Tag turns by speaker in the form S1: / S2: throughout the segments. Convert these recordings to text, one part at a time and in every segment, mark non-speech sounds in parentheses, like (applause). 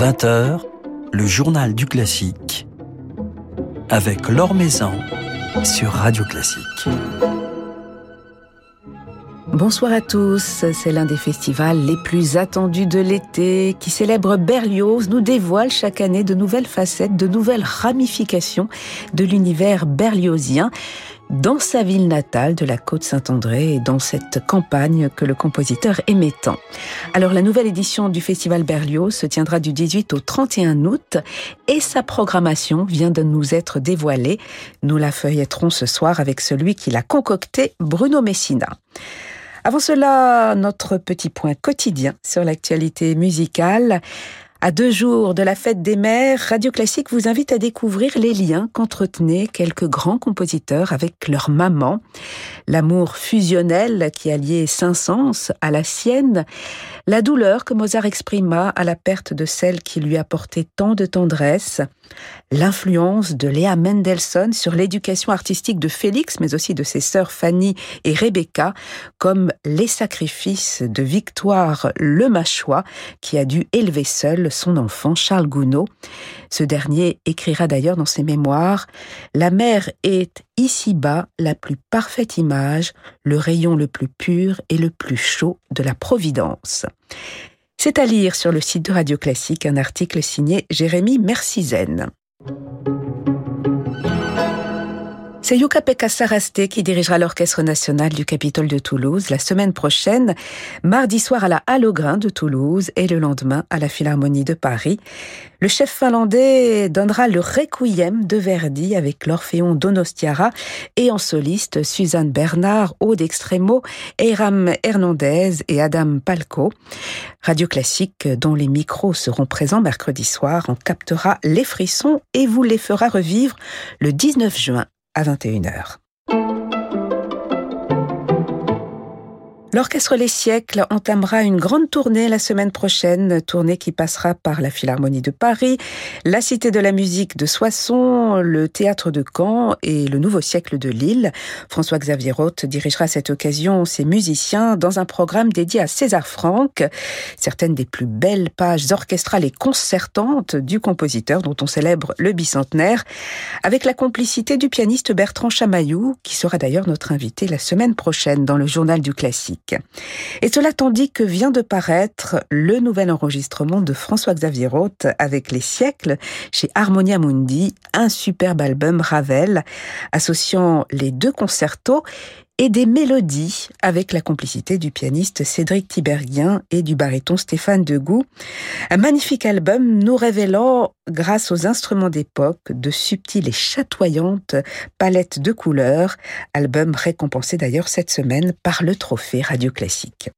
S1: 20h, le journal du classique avec Laure Maison sur Radio Classique.
S2: Bonsoir à tous, c'est l'un des festivals les plus attendus de l'été qui célèbre Berlioz, nous dévoile chaque année de nouvelles facettes, de nouvelles ramifications de l'univers berliozien dans sa ville natale de la côte Saint-André et dans cette campagne que le compositeur aimait tant. Alors la nouvelle édition du Festival Berlioz se tiendra du 18 au 31 août et sa programmation vient de nous être dévoilée. Nous la feuilletterons ce soir avec celui qui l'a concocté, Bruno Messina. Avant cela, notre petit point quotidien sur l'actualité musicale. À deux jours de la fête des mères, Radio Classique vous invite à découvrir les liens qu'entretenaient quelques grands compositeurs avec leur maman, l'amour fusionnel qui alliait Saint-Saëns à la sienne, la douleur que Mozart exprima à la perte de celle qui lui apportait tant de tendresse, l'influence de Léa Mendelssohn sur l'éducation artistique de Félix, mais aussi de ses sœurs Fanny et Rebecca, comme les sacrifices de Victoire Le Machois, qui a dû élever seul son enfant Charles Gounod. Ce dernier écrira d'ailleurs dans ses mémoires La mère est ici-bas la plus parfaite image, le rayon le plus pur et le plus chaud de la Providence. C'est à lire sur le site de Radio Classique un article signé Jérémy Mercizen. C'est Yuka Pekka Sarasté qui dirigera l'Orchestre national du Capitole de Toulouse la semaine prochaine, mardi soir à la Halle de Toulouse et le lendemain à la Philharmonie de Paris. Le chef finlandais donnera le Requiem de Verdi avec l'Orphéon Donostiara et en soliste Suzanne Bernard, Aude Extremo, Eiram Hernandez et Adam Palco. Radio Classique, dont les micros seront présents mercredi soir, en captera les frissons et vous les fera revivre le 19 juin à 21h. L'Orchestre Les Siècles entamera une grande tournée la semaine prochaine, tournée qui passera par la Philharmonie de Paris, la Cité de la Musique de Soissons, le Théâtre de Caen et le Nouveau Siècle de Lille. François-Xavier Roth dirigera à cette occasion ses musiciens dans un programme dédié à César Franck, certaines des plus belles pages orchestrales et concertantes du compositeur dont on célèbre le bicentenaire, avec la complicité du pianiste Bertrand Chamaillou, qui sera d'ailleurs notre invité la semaine prochaine dans le Journal du Classique. Et cela tandis que vient de paraître le nouvel enregistrement de François-Xavier Roth avec Les siècles chez Harmonia Mundi, un superbe album Ravel, associant les deux concertos et des mélodies avec la complicité du pianiste Cédric Tiberghien et du baryton Stéphane Degout. Un magnifique album nous révélant, grâce aux instruments d'époque, de subtiles et chatoyantes palettes de couleurs, album récompensé d'ailleurs cette semaine par le trophée Radio Classique.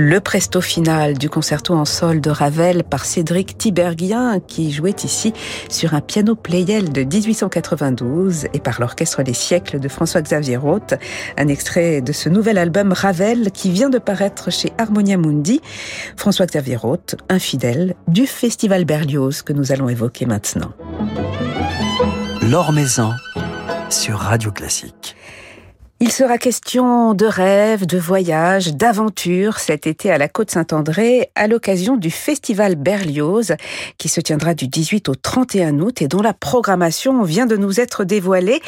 S2: Le presto final du concerto en sol de Ravel par Cédric Tiberghien qui jouait ici sur un piano Pleyel de 1892 et par l'Orchestre des siècles de François-Xavier Roth, un extrait de ce nouvel album Ravel qui vient de paraître chez Harmonia Mundi. François-Xavier Roth, infidèle du Festival Berlioz que nous allons évoquer maintenant.
S1: L'Or sur Radio Classique.
S2: Il sera question de rêves, de voyages, d'aventures cet été à la Côte Saint-André à l'occasion du Festival Berlioz qui se tiendra du 18 au 31 août et dont la programmation vient de nous être dévoilée.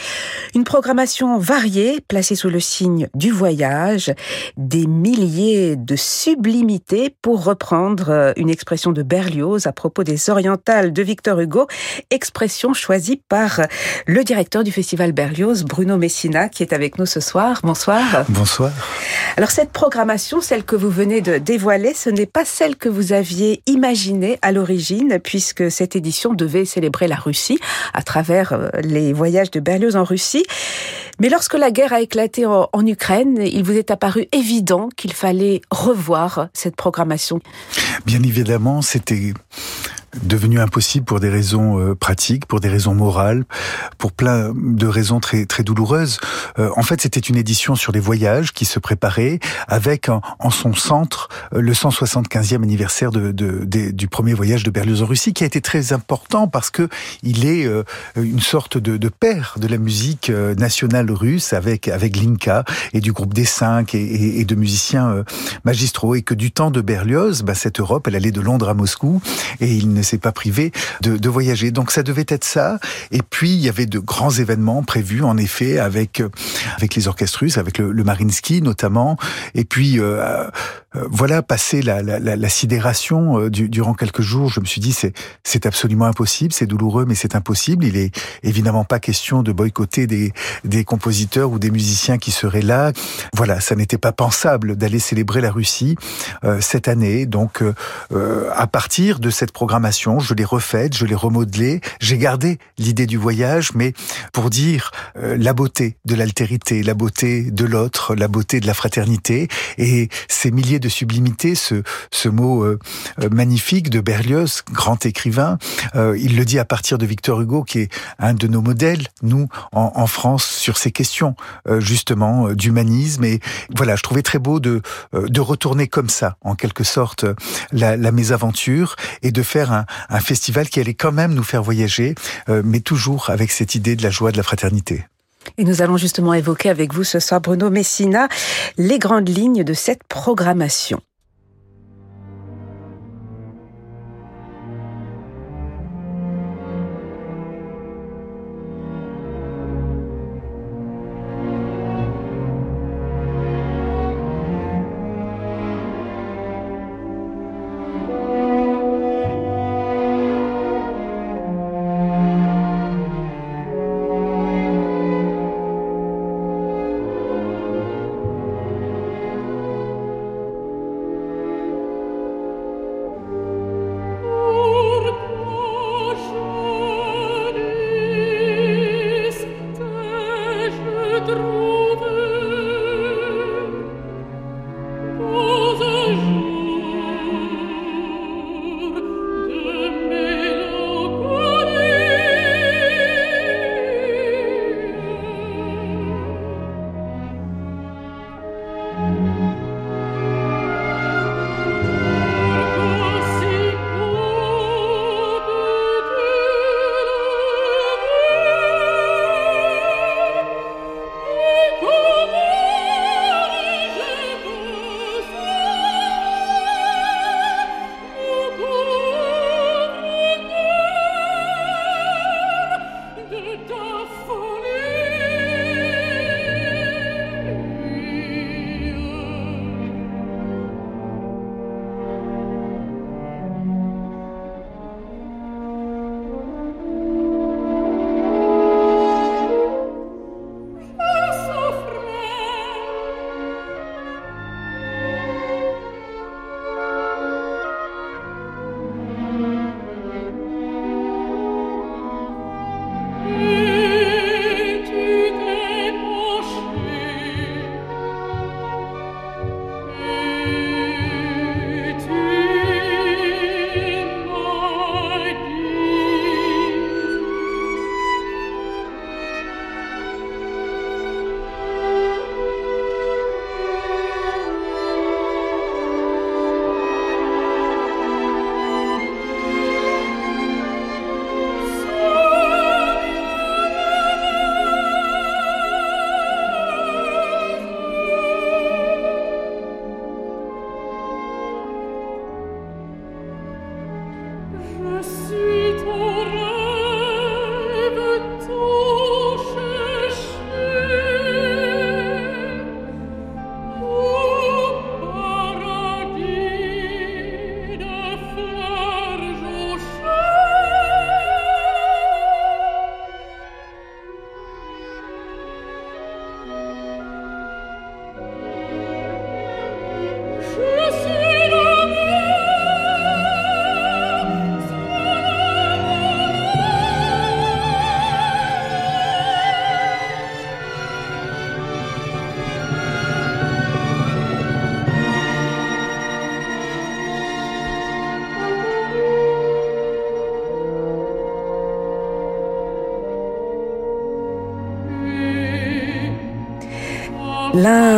S2: Une programmation variée placée sous le signe du voyage, des milliers de sublimités pour reprendre une expression de Berlioz à propos des orientales de Victor Hugo, expression choisie par le directeur du Festival Berlioz, Bruno Messina, qui est avec nous ce soir. Bonsoir.
S3: Bonsoir.
S2: Alors cette programmation, celle que vous venez de dévoiler, ce n'est pas celle que vous aviez imaginée à l'origine, puisque cette édition devait célébrer la Russie à travers euh, les voyages de Berlioz en Russie. Mais lorsque la guerre a éclaté en, en Ukraine, il vous est apparu évident qu'il fallait revoir cette programmation.
S3: Bien évidemment, c'était devenu impossible pour des raisons euh, pratiques, pour des raisons morales, pour plein de raisons très très douloureuses. Euh, en fait, c'était une édition sur les voyages qui se préparait avec en, son centre euh, le 175e anniversaire de, de, du premier voyage de Berlioz en Russie, qui a été très important parce que il est euh, une sorte de, père de la musique nationale russe avec avec Linka et du groupe des cinq et, et, et de musiciens magistraux et que du temps de Berlioz, bah, cette Europe, elle allait de Londres à Moscou et il ne s'est pas privé de, de, voyager. Donc ça devait être ça. Et puis il y avait de grands événements prévus, en effet, avec avec les orchestres russes, avec le, le Marinsky notamment. Et puis euh, euh, voilà, passer la, la, la, la sidération euh, du, durant quelques jours, je me suis dit c'est c'est absolument impossible, c'est douloureux, mais c'est impossible. Il est évidemment pas question de boycotter des des compositeurs ou des musiciens qui seraient là. Voilà, ça n'était pas pensable d'aller célébrer la Russie euh, cette année. Donc à partir de cette programmation je l'ai refaite, je l'ai remodelée, j'ai gardé l'idée du voyage, mais pour dire euh, la beauté de l'altérité, la beauté de l'autre, la beauté de la fraternité, et ces milliers de sublimités, ce, ce mot euh, euh magnifique de Berlioz, grand écrivain, euh, il le dit à partir de Victor Hugo, qui est un de nos modèles, nous, en, en France, sur ces questions, euh, justement, d'humanisme, et voilà, je trouvais très beau de, de retourner comme ça, en quelque sorte, la, la mésaventure, et de faire un, un, festival qui allait quand même nous faire voyager, euh, mais toujours avec cette idée de la joie, de la fraternité.
S2: Et nous allons justement évoquer avec vous ce soir, Bruno Messina, les grandes lignes de cette programmation.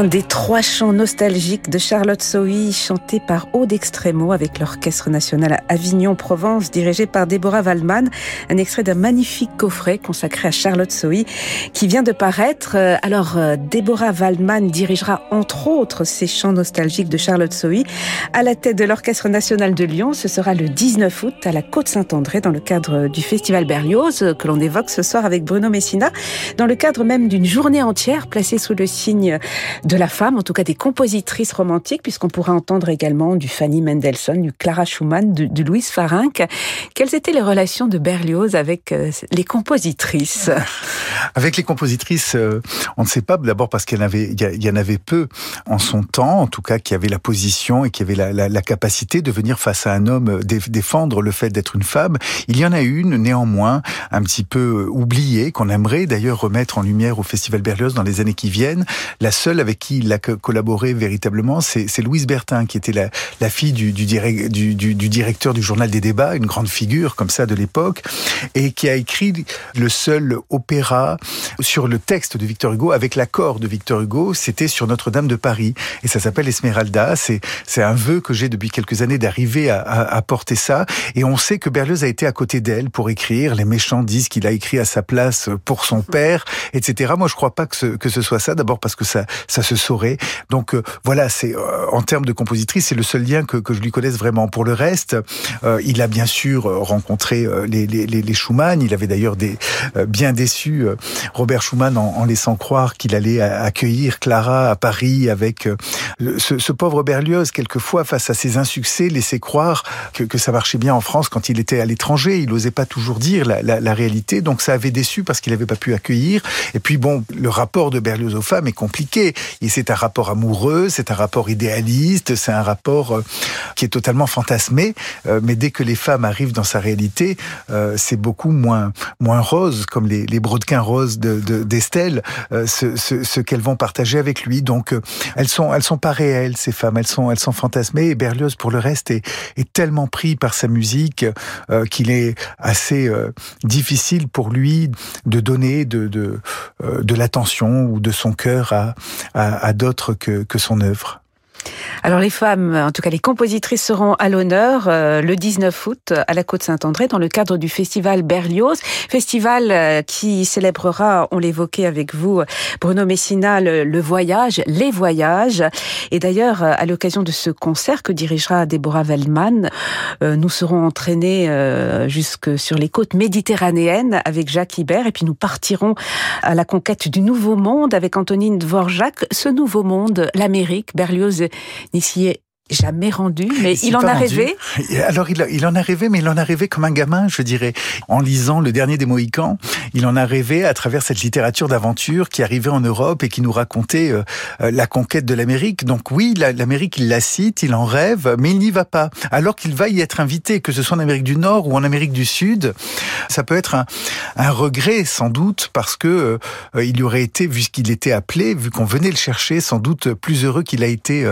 S2: L'un des trois chants nostalgiques de Charlotte Sohi, chanté par Aude Extremo avec l'Orchestre National Avignon-Provence, dirigé par Déborah Waldman. Un extrait d'un magnifique coffret consacré à Charlotte Sohi, qui vient de paraître. Alors, Déborah Waldman dirigera entre autres ces chants nostalgiques de Charlotte Sohi à la tête de l'Orchestre National de Lyon. Ce sera le 19 août à la Côte-Saint-André dans le cadre du Festival Berlioz que l'on évoque ce soir avec Bruno Messina, dans le cadre même d'une journée entière placée sous le signe la femme, en tout cas des compositrices romantiques, puisqu'on pourra entendre également du Fanny Mendelssohn, du Clara Schumann, du, Louise Farinck. Quelles étaient les relations de Berlioz avec euh, les compositrices? (laughs)
S3: Avec les compositrices, euh, on ne sait pas, d'abord parce qu'il y, en avait, avait peu en son temps, en tout cas qui avaient la position et qui avaient la, la capacité de venir face à un homme euh, défendre le fait d'être une femme. Il y en a une, néanmoins, un petit peu oubliée, qu'on aimerait d'ailleurs remettre en lumière au Festival Berlioz dans les années qui viennent. La seule avec qui il a collaboré véritablement, c'est Louise Bertin, qui était la, la fille du, du, du, du, directeur du journal des débats, une grande figure comme ça de l'époque, et qui a écrit le seul opéra sur le texte de Victor Hugo avec l'accord de Victor Hugo. C'était sur Notre-Dame de Paris, et ça s'appelle Esmeralda. C'est un vœu que j'ai depuis quelques années d'arriver à, à, à, porter ça, et on sait que Berlioz a été à côté d'elle pour écrire. Les méchants disent qu'il a écrit à sa place pour son père, etc. Moi, je crois pas que ce, que ce soit ça. D'abord parce que ça, ça se saurait. Donc euh, voilà, c'est euh, en termes de compositrice, c'est le seul lien que, que je lui connaisse vraiment. Pour le reste, euh, il a bien sûr rencontré les, les, les Schumann. Il avait d'ailleurs des bien déçu Robert Schumann en, en laissant croire qu'il allait accueillir Clara à Paris avec ce, ce, pauvre Berlioz. Quelquefois, face à ses insuccès, laissait croire que, que ça marchait bien en France quand il était à l'étranger. Il n'osait pas toujours dire la, la, la, réalité, donc ça avait déçu parce qu'il n'avait pas pu accueillir. Et puis bon, le rapport de Berlioz aux femmes est compliqué. Et c'est un rapport amoureux, c'est un rapport idéaliste, c'est un rapport euh, qui est totalement fantasmé. Euh, mais dès que les femmes arrivent dans sa réalité, euh, c'est beaucoup moins moins rose, comme les, les brodequins roses d'Estelle, de, ce, ce, ce qu'elles vont partager avec lui. Donc elles sont elles sont pas réelles ces femmes, elles sont elles sont fantasmées. Berlioz, pour le reste, est, est tellement pris par sa musique qu'il est assez difficile pour lui de donner de de, de l'attention ou de son cœur à, à, à d'autres que, que son œuvre.
S2: Alors les femmes, en tout cas les compositrices seront à l'honneur euh, le 19 août à la Côte-Saint-André dans le cadre du festival Berlioz, festival euh, qui célébrera, on l'évoquait avec vous, Bruno Messina, le, voyage, les voyages. Et d'ailleurs, à l'occasion de ce concert que dirigera Deborah Waldman, euh, nous serons entraînés jusque sur les côtes méditerranéennes avec Jacques Ibert et puis nous partirons à la conquête du Nouveau Monde avec Antonine Dvorak. Ce Nouveau Monde, l'Amérique, Berlioz n'y s'y est jamais rendu, mais il en a rêvé.
S3: Alors il, il, en a rêvé, mais il en a rêvé comme un gamin, je dirais. En lisant Le Dernier des Mohicans, il en a rêvé à travers cette littérature d'aventure qui arrivait en Europe et qui nous racontait euh, euh, la conquête de l'Amérique. Donc oui, l'Amérique, il la cite, il en rêve, mais il n'y va pas. Alors qu'il va y être invité, que ce soit en Amérique du Nord ou en Amérique du Sud, ça peut être un, un regret sans doute parce que euh, il aurait été, vu qu'il était appelé, vu qu'on venait le chercher, sans doute plus heureux qu'il a été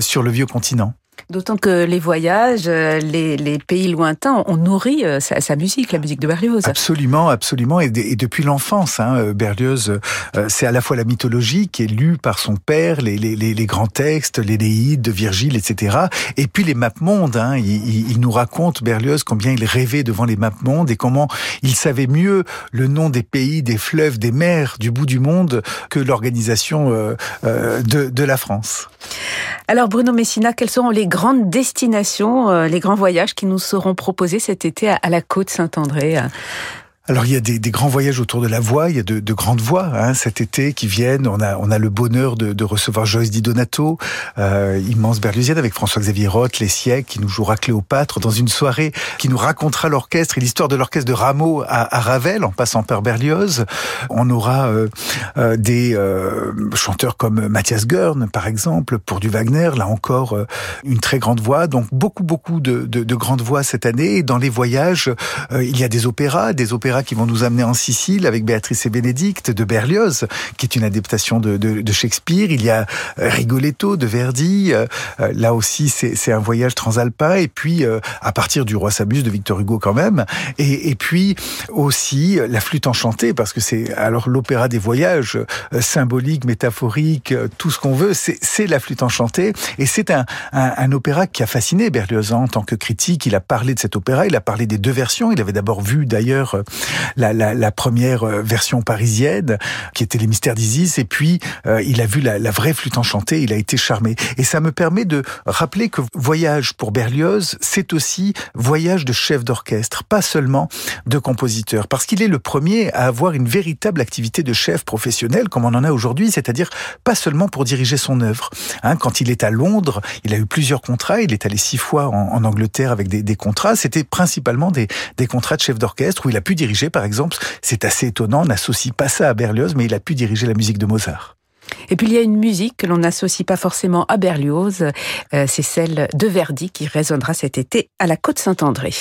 S3: sur le vieux continent.
S2: D'autant que les voyages, euh, les, les, pays lointains ont nourri euh, sa, sa, musique, la musique de Berlioz.
S3: Absolument, absolument. Et, et depuis l'enfance, hein, euh, Berlioz, c'est à la fois la mythologie qui est lue par son père, les, les, les grands textes, l'Énéide de Virgile, etc. Et puis les maps-mondes. Hein, il, il, nous raconte, Berlioz, combien il rêvait devant les maps-mondes et comment il savait mieux le nom des pays, des fleuves, des mers du bout du monde que l'organisation euh, de, de la France.
S2: Alors Bruno Messina, quels seront les grandes destinations, euh, les grands voyages qui nous seront proposés cet été à la côte Saint-André
S3: alors il y a des, des, grands voyages autour de la voix, il y a de, de grandes voix hein, cet été qui viennent. On a, on a le bonheur de, de recevoir Joyce Di Donato, euh, immense berlusienne avec François-Xavier Roth, les siècles, qui nous jouera Cléopâtre dans une soirée qui nous racontera l'orchestre et l'histoire de l'orchestre de Rameau à, à, Ravel en passant par Berlioz. On aura euh, euh, des euh, chanteurs comme Mathias Görn par exemple pour du Wagner, là encore euh, une très grande voix. Donc beaucoup beaucoup de, de, de, grandes voix cette année. Et dans les voyages, euh, il y a des opéras, des opéras qui vont nous amener en Sicile avec Béatrice et Bénédicte de Berlioz, qui est une adaptation de, de, de Shakespeare. Il y a Rigoletto de Verdi. là aussi, c'est un voyage transalpin. Et puis, à partir du Roi s'amuse de Victor Hugo quand même. Et, et puis aussi la flûte enchantée, parce que c'est alors l'opéra des voyages, symbolique, métaphorique, tout ce qu'on veut, c'est la flûte enchantée. Et c'est un, un, un, opéra qui a fasciné Berlioz en tant que critique. Il a parlé de cet opéra, il a parlé des deux versions. Il avait d'abord vu d'ailleurs la, la, la, première version parisienne, qui était Les Mystères d'Isis, et puis euh, il a vu la, la, vraie flûte enchantée. Il a été charmé. Et ça me permet de rappeler que voyage pour Berlioz, c'est aussi voyage de chef d'orchestre, pas seulement de compositeur, parce qu'il est le premier à avoir une véritable activité de chef professionnel, comme on en a aujourd'hui, c'est-à-dire pas seulement pour diriger son œuvre. Hein, quand il est à Londres, il a eu plusieurs contrats. Il est allé six fois en, en Angleterre avec des, des contrats. C'était principalement des, des contrats de chef d'orchestre où il a pu diriger, par exemple. C'est assez étonnant. On n'associe pas ça à Berlioz, mais il a pu diriger la musique de Mozart.
S2: Et puis il y a une musique que l'on n'associe pas forcément à Berlioz, euh, c'est celle de Verdi qui résonnera cet été à la Côte Saint-André.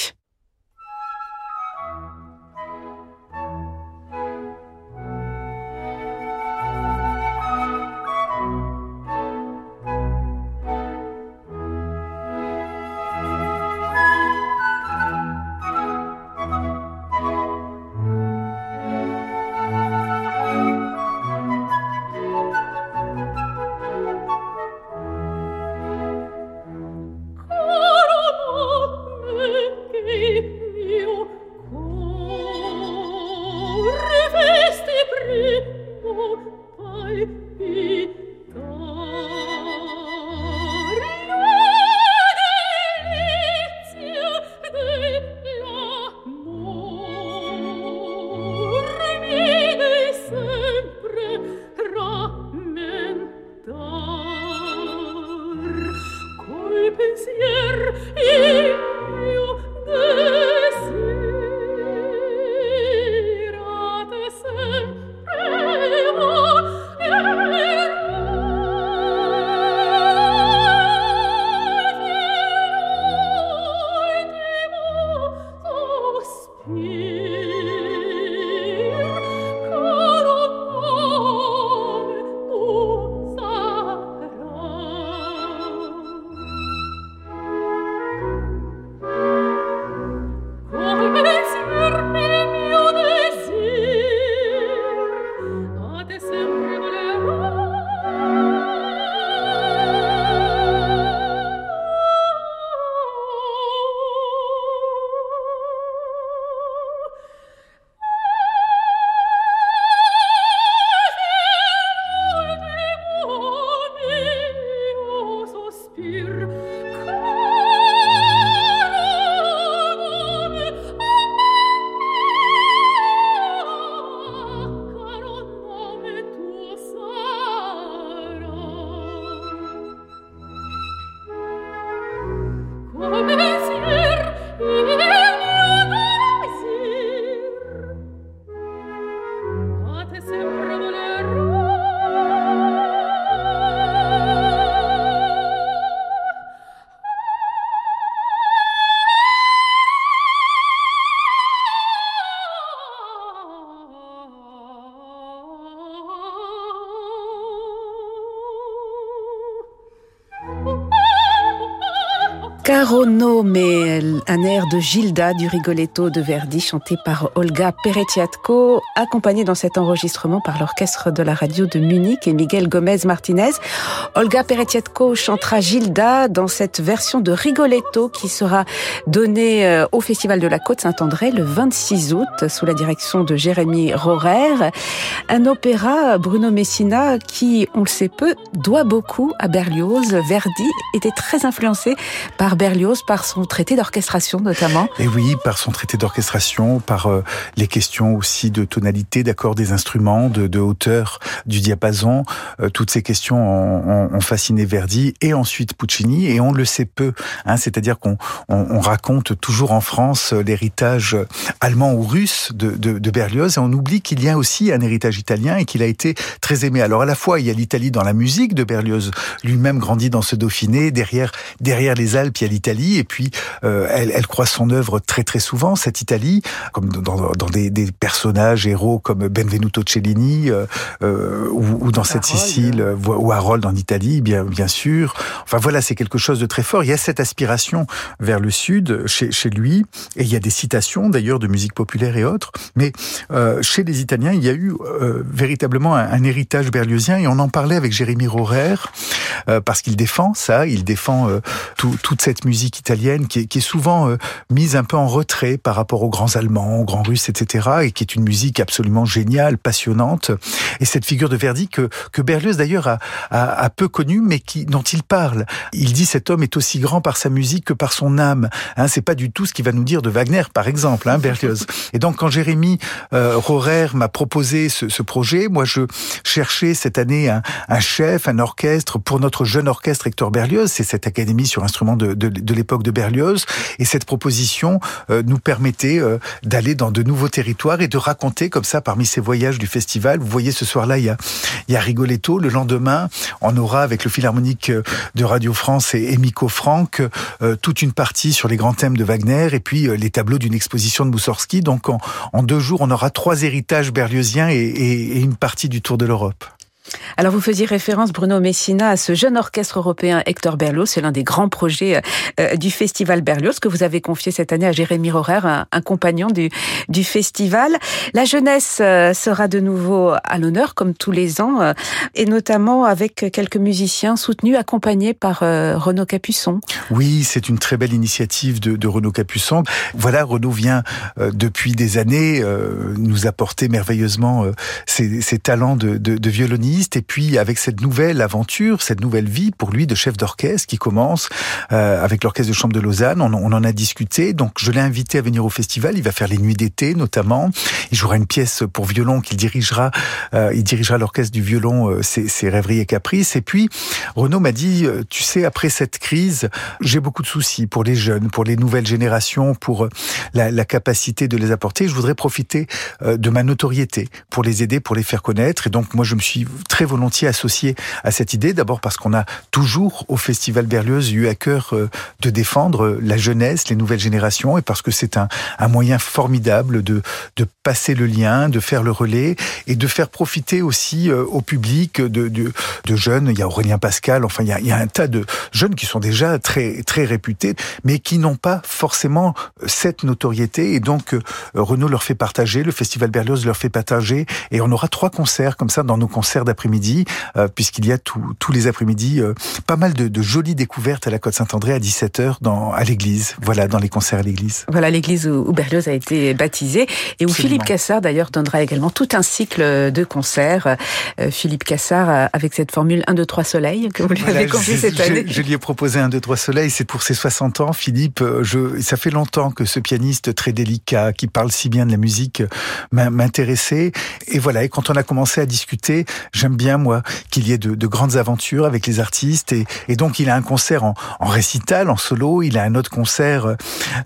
S2: Caro mais un air de Gilda du Rigoletto de Verdi chanté par Olga Peretiatko, accompagné dans cet enregistrement par l'orchestre de la radio de Munich et Miguel Gomez Martinez. Olga Peretiatko chantera Gilda dans cette version de Rigoletto qui sera donnée euh, au Festival de la Côte Saint-André le 26 août sous la direction de Jérémy Rorer. Un opéra, Bruno Messina, qui, on le sait peu, doit beaucoup à Berlioz. Verdi était très influencé par Berlioz, par son traité d'orchestration notamment.
S3: Et oui, par son traité d'orchestration, par euh, les questions aussi de tonalité, d'accord des instruments, de, hauteur du diapason. Euh, toutes ces questions ont, fasciné Verdi et ensuite Puccini, et on le sait peu. Hein, C'est-à-dire qu'on on, on, raconte toujours en France l'héritage allemand ou russe de, Berlioz, et on oublie qu'il y a aussi un héritage italien et qu'il a été très aimé. Alors à la fois, il y a l'Italie dans la musique de Berlioz, lui-même grandi dans ce Dauphiné, derrière, derrière les Alpes, aussi à l'Italie. Et puis, elle, elle croise son œuvre très très souvent, cette Italie, comme dans, dans des, des, personnages héros comme Benvenuto Cellini ou, ou, dans cette Sicile ou Harold en Italie, bien bien sûr. Enfin voilà, c'est quelque chose de très fort. Il y a cette aspiration vers le sud chez, chez lui, et il y a des citations d'ailleurs de musique populaire et autres. Mais euh, chez les Italiens, il y a eu euh, véritablement un, un, héritage berliozien, et on en parlait avec Jérémy Rorer euh, parce qu'il défend ça, il défend euh, tout, toute cette musique italienne qui est, qui est souvent euh, mise un peu en retrait par rapport aux grands Allemands, aux grands Russes, etc., et qui est une musique absolument géniale, passionnante. Et cette figure de Verdi que, que Berlioz d'ailleurs a, a, a, peu connue, mais qui, dont il parle. Il dit cet homme est aussi grand par sa musique que par son âme. Hein, c'est pas du tout ce qu'il va nous dire de Wagner, par exemple, hein, Berlioz. Et donc quand Jérémy euh, Rorer m'a proposé ce, ce, projet, moi je cherchais cette année un, un chef, un orchestre pour notre jeune orchestre Hector Berlioz. C'est cette académie sur instruments de, l'époque de Berlioz. Et cette proposition euh, nous permettait euh, d'aller dans de nouveaux territoires et de raconter comme ça parmi ces voyages du festival. Vous voyez ce soir-là, il y a, Rigoletto. Le lendemain, on aura avec le Philharmonique de Radio France et, et Miko Franck euh, toute une partie sur les grands thèmes de Wagner et puis euh, les tableaux d'une exposition de Moussorski. Donc en, deux jours, on aura trois héritages berlioziens et une partie du Tour de l'Europe.
S2: Alors vous faisiez référence, Bruno Messina, à ce jeune orchestre européen Hector Berlioz. C'est l'un des grands projets euh, du festival Berlioz que vous avez confié cette année à Jérémy Rorer, un, compagnon du, festival. La jeunesse euh, sera de nouveau à l'honneur, comme tous les ans, euh, et notamment avec quelques musiciens soutenus, accompagnés par euh, Renaud Capuçon.
S3: Oui, c'est une très belle initiative de, Renaud Capuçon. Voilà, Renaud vient euh, depuis des années euh, nous apporter merveilleusement ses, talents de violoniste et puis avec cette nouvelle aventure, cette nouvelle vie pour lui de chef d'orchestre qui commence euh, avec l'orchestre de chambre de Lausanne, on, on en a discuté. Donc je l'ai invité à venir au festival. Il va faire les nuits d'été notamment. Il jouera une pièce pour violon qu'il dirigera. Euh, il dirigera l'orchestre du violon, euh, ses, ses, rêveries et caprices. Et puis Renaud m'a dit, euh, tu sais, après cette crise, j'ai beaucoup de soucis pour les jeunes, pour les nouvelles générations, pour euh, la, la capacité de les apporter. Je voudrais profiter euh, de ma notoriété pour les aider, pour les faire connaître. Et donc moi je me suis très volontiers associé à cette idée, d'abord parce qu'on a toujours au Festival Berlioz eu à cœur euh, de défendre la jeunesse, les nouvelles générations, et parce que c'est un, un, moyen formidable de, de passer le lien, de faire le relais, et de faire profiter aussi euh, au public de, de, de jeunes. Il y a Aurélien Pascal, enfin il y, a, il y a un tas de jeunes qui sont déjà très, très réputés, mais qui n'ont pas forcément cette notoriété, et donc euh, Renaud leur fait partager, le Festival Berlioz leur fait partager, et on aura trois concerts comme ça dans nos concerts d'après-midi, euh, puisqu'il y a tout, tous les après-midi euh, pas mal de, de, jolies découvertes à la Côte Saint-André à 17h dans, à l'église. Voilà, dans les concerts à l'église.
S2: Voilà, l'église où, où, Berlioz a été baptisé et où Absolument. Philippe Cassard d'ailleurs donnera également tout un cycle de concerts. Euh, Philippe Cassard euh, avec cette formule 1, 2, 3 soleil que vous lui voilà, avez confiée cette année.
S3: Je, je, lui ai proposé 1, 2, 3 soleil, c'est pour ses 60 ans. Philippe, euh, je, ça fait longtemps que ce pianiste très délicat, qui parle si bien de la musique, m'intéressait. Et voilà, et quand on a commencé à discuter, j'aime bien, moi, qu'il y ait de, de, grandes aventures avec les artistes. Et, donc, il a un concert en, récital, en solo. Il a un autre concert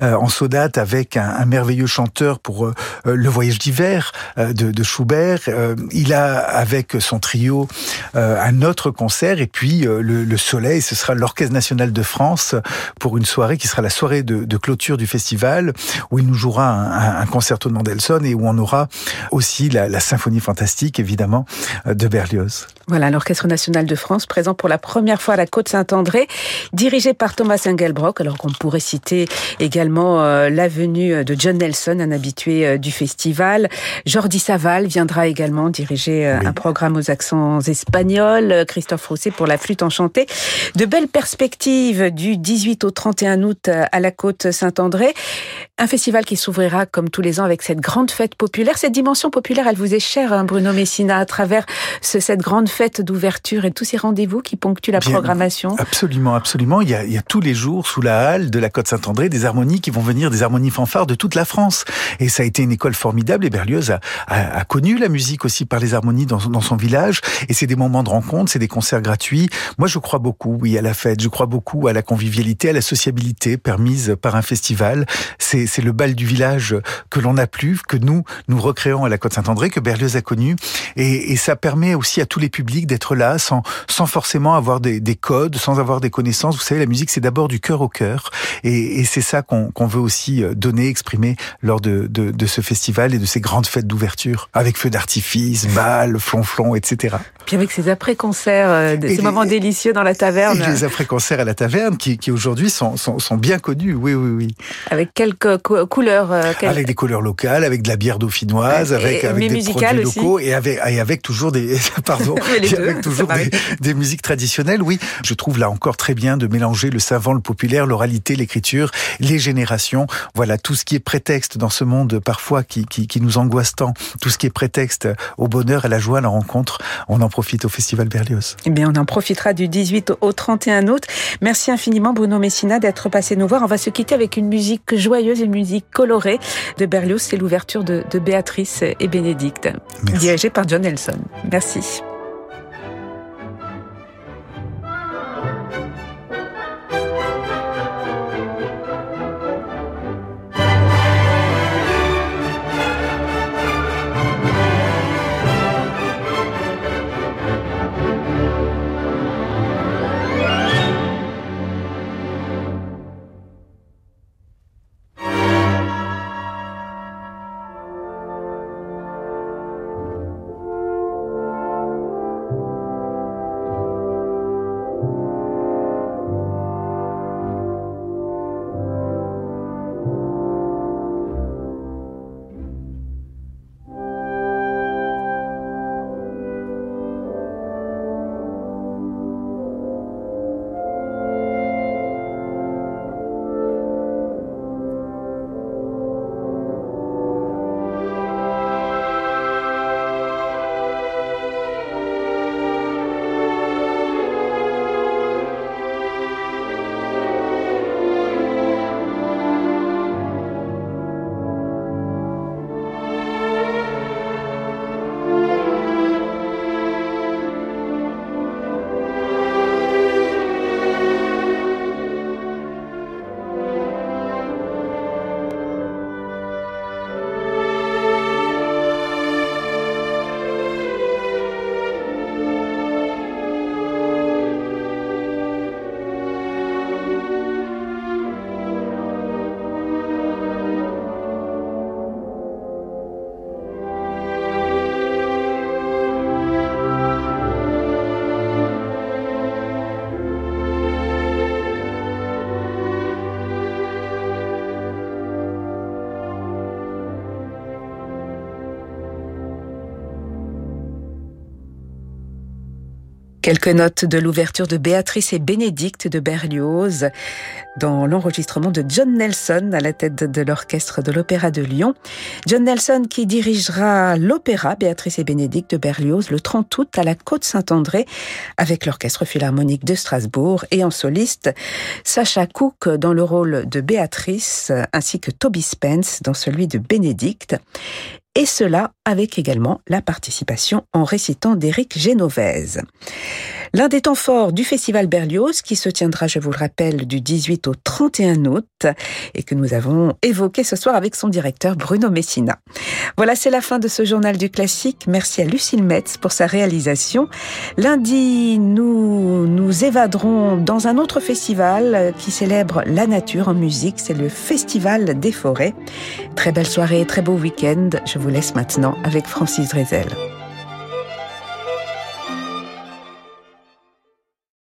S3: euh, en sonate avec un, un, merveilleux chanteur pour euh, Le Voyage d'hiver euh, de, Schubert. Euh, il a, avec son trio, euh, un autre concert. Et puis, le, le, Soleil, ce sera l'Orchestre national de France pour une soirée qui sera la soirée de, clôture du festival, où il nous jouera un, un, concerto de Mendelssohn et où on aura aussi la, la symphonie fantastique, évidemment, de Berlioz.
S2: Voilà, l'Orchestre national de France, présent pour la première fois à la Côte-Saint-André, dirigé par Thomas Engelbrock, alors qu'on pourrait citer également euh, la venue de John Nelson, un habitué euh, du festival. Jordi Saval viendra également diriger euh, oui. un programme aux accents espagnols. Christophe Rousset pour la flûte enchantée. De belles perspectives du 18 au 31 août à la Côte-Saint-André. Un festival qui s'ouvrira comme tous les ans avec cette grande fête populaire. Cette dimension populaire, elle vous est chère, hein, Bruno Messina, à travers ce, cette grande fête d'ouverture et tous ces rendez-vous qui ponctuent la Bien, programmation
S3: Absolument, absolument. Il y, a, il y, a, tous les jours sous la halle de la Côte Saint-André des harmonies qui vont venir, des harmonies fanfares de toute la France. Et ça a été une école formidable et Berlioz a, a, a connu la musique aussi par les harmonies dans, dans son village. Et c'est des moments de rencontre, c'est des concerts gratuits. Moi, je crois beaucoup, oui, à la fête. Je crois beaucoup à la convivialité, à la sociabilité permise par un festival. C'est le bal du village que l'on n'a plus, que nous, nous recréons à la Côte Saint-André, que Berlioz a connu. Et, et ça permet aussi aussi à tous les publics d'être là sans, sans forcément avoir des, des, codes, sans avoir des connaissances. Vous savez, la musique, c'est d'abord du cœur au cœur. Et, et c'est ça qu'on veut aussi euh, donner, exprimer lors de, de, de, ce festival et de ces grandes fêtes d'ouverture, avec feux d'artifice, (laughs) balles, flonflons, etc.
S2: Puis avec ces après-concerts, euh, ces moments délicieux dans la taverne.
S3: Et les après-concerts à la taverne qui, qui aujourd'hui sont, sont, sont, bien connus, oui, oui, oui.
S2: Avec quelques couleurs euh,
S3: Avec des couleurs locales, avec de la bière dauphinoise, avec, avec des produits locaux et avec, et avec toujours des, (laughs) pardon, (laughs) avec toujours des, des, musiques traditionnelles, oui. Je trouve là encore très bien de mélanger le savant, le populaire, l'oralité, l'écriture, les générations. Voilà, tout ce qui est prétexte dans ce monde parfois qui, qui, qui nous angoisse tant, tout ce qui est prétexte au bonheur, à la joie, à la rencontre, on en profite au Festival Berlioz.
S2: Eh bien, on en profitera du 18 au 31 août. Merci infiniment, Bruno Messina, d'être passé nous voir. On va se quitter avec une musique joyeuse, une musique colorée de Berlioz. C'est l'ouverture de, de, Béatrice et Bénédicte, dirigée par John Nelson. Merci. Подписывайтесь. Quelques notes de l'ouverture de Béatrice et Bénédicte de Berlioz dans l'enregistrement de John Nelson à la tête de l'orchestre de l'Opéra de Lyon. John Nelson qui dirigera l'opéra Béatrice et Bénédicte de Berlioz le 30 août à la Côte Saint-André avec l'orchestre philharmonique de Strasbourg et en soliste Sacha Cook dans le rôle de Béatrice ainsi que Toby Spence dans celui de Bénédicte et cela avec également la participation en récitant d'Éric Génovèse. L'un des temps forts du Festival Berlioz, qui se tiendra, je vous le rappelle, du 18 au 31 août, et que nous avons évoqué ce soir avec son directeur Bruno Messina. Voilà, c'est la fin de ce journal du classique. Merci à Lucille Metz pour sa réalisation. Lundi, nous nous évaderons dans un autre festival qui célèbre la nature en musique. C'est le Festival des forêts. Très belle soirée, très beau week-end. Je vous laisse maintenant avec Francis Drezel.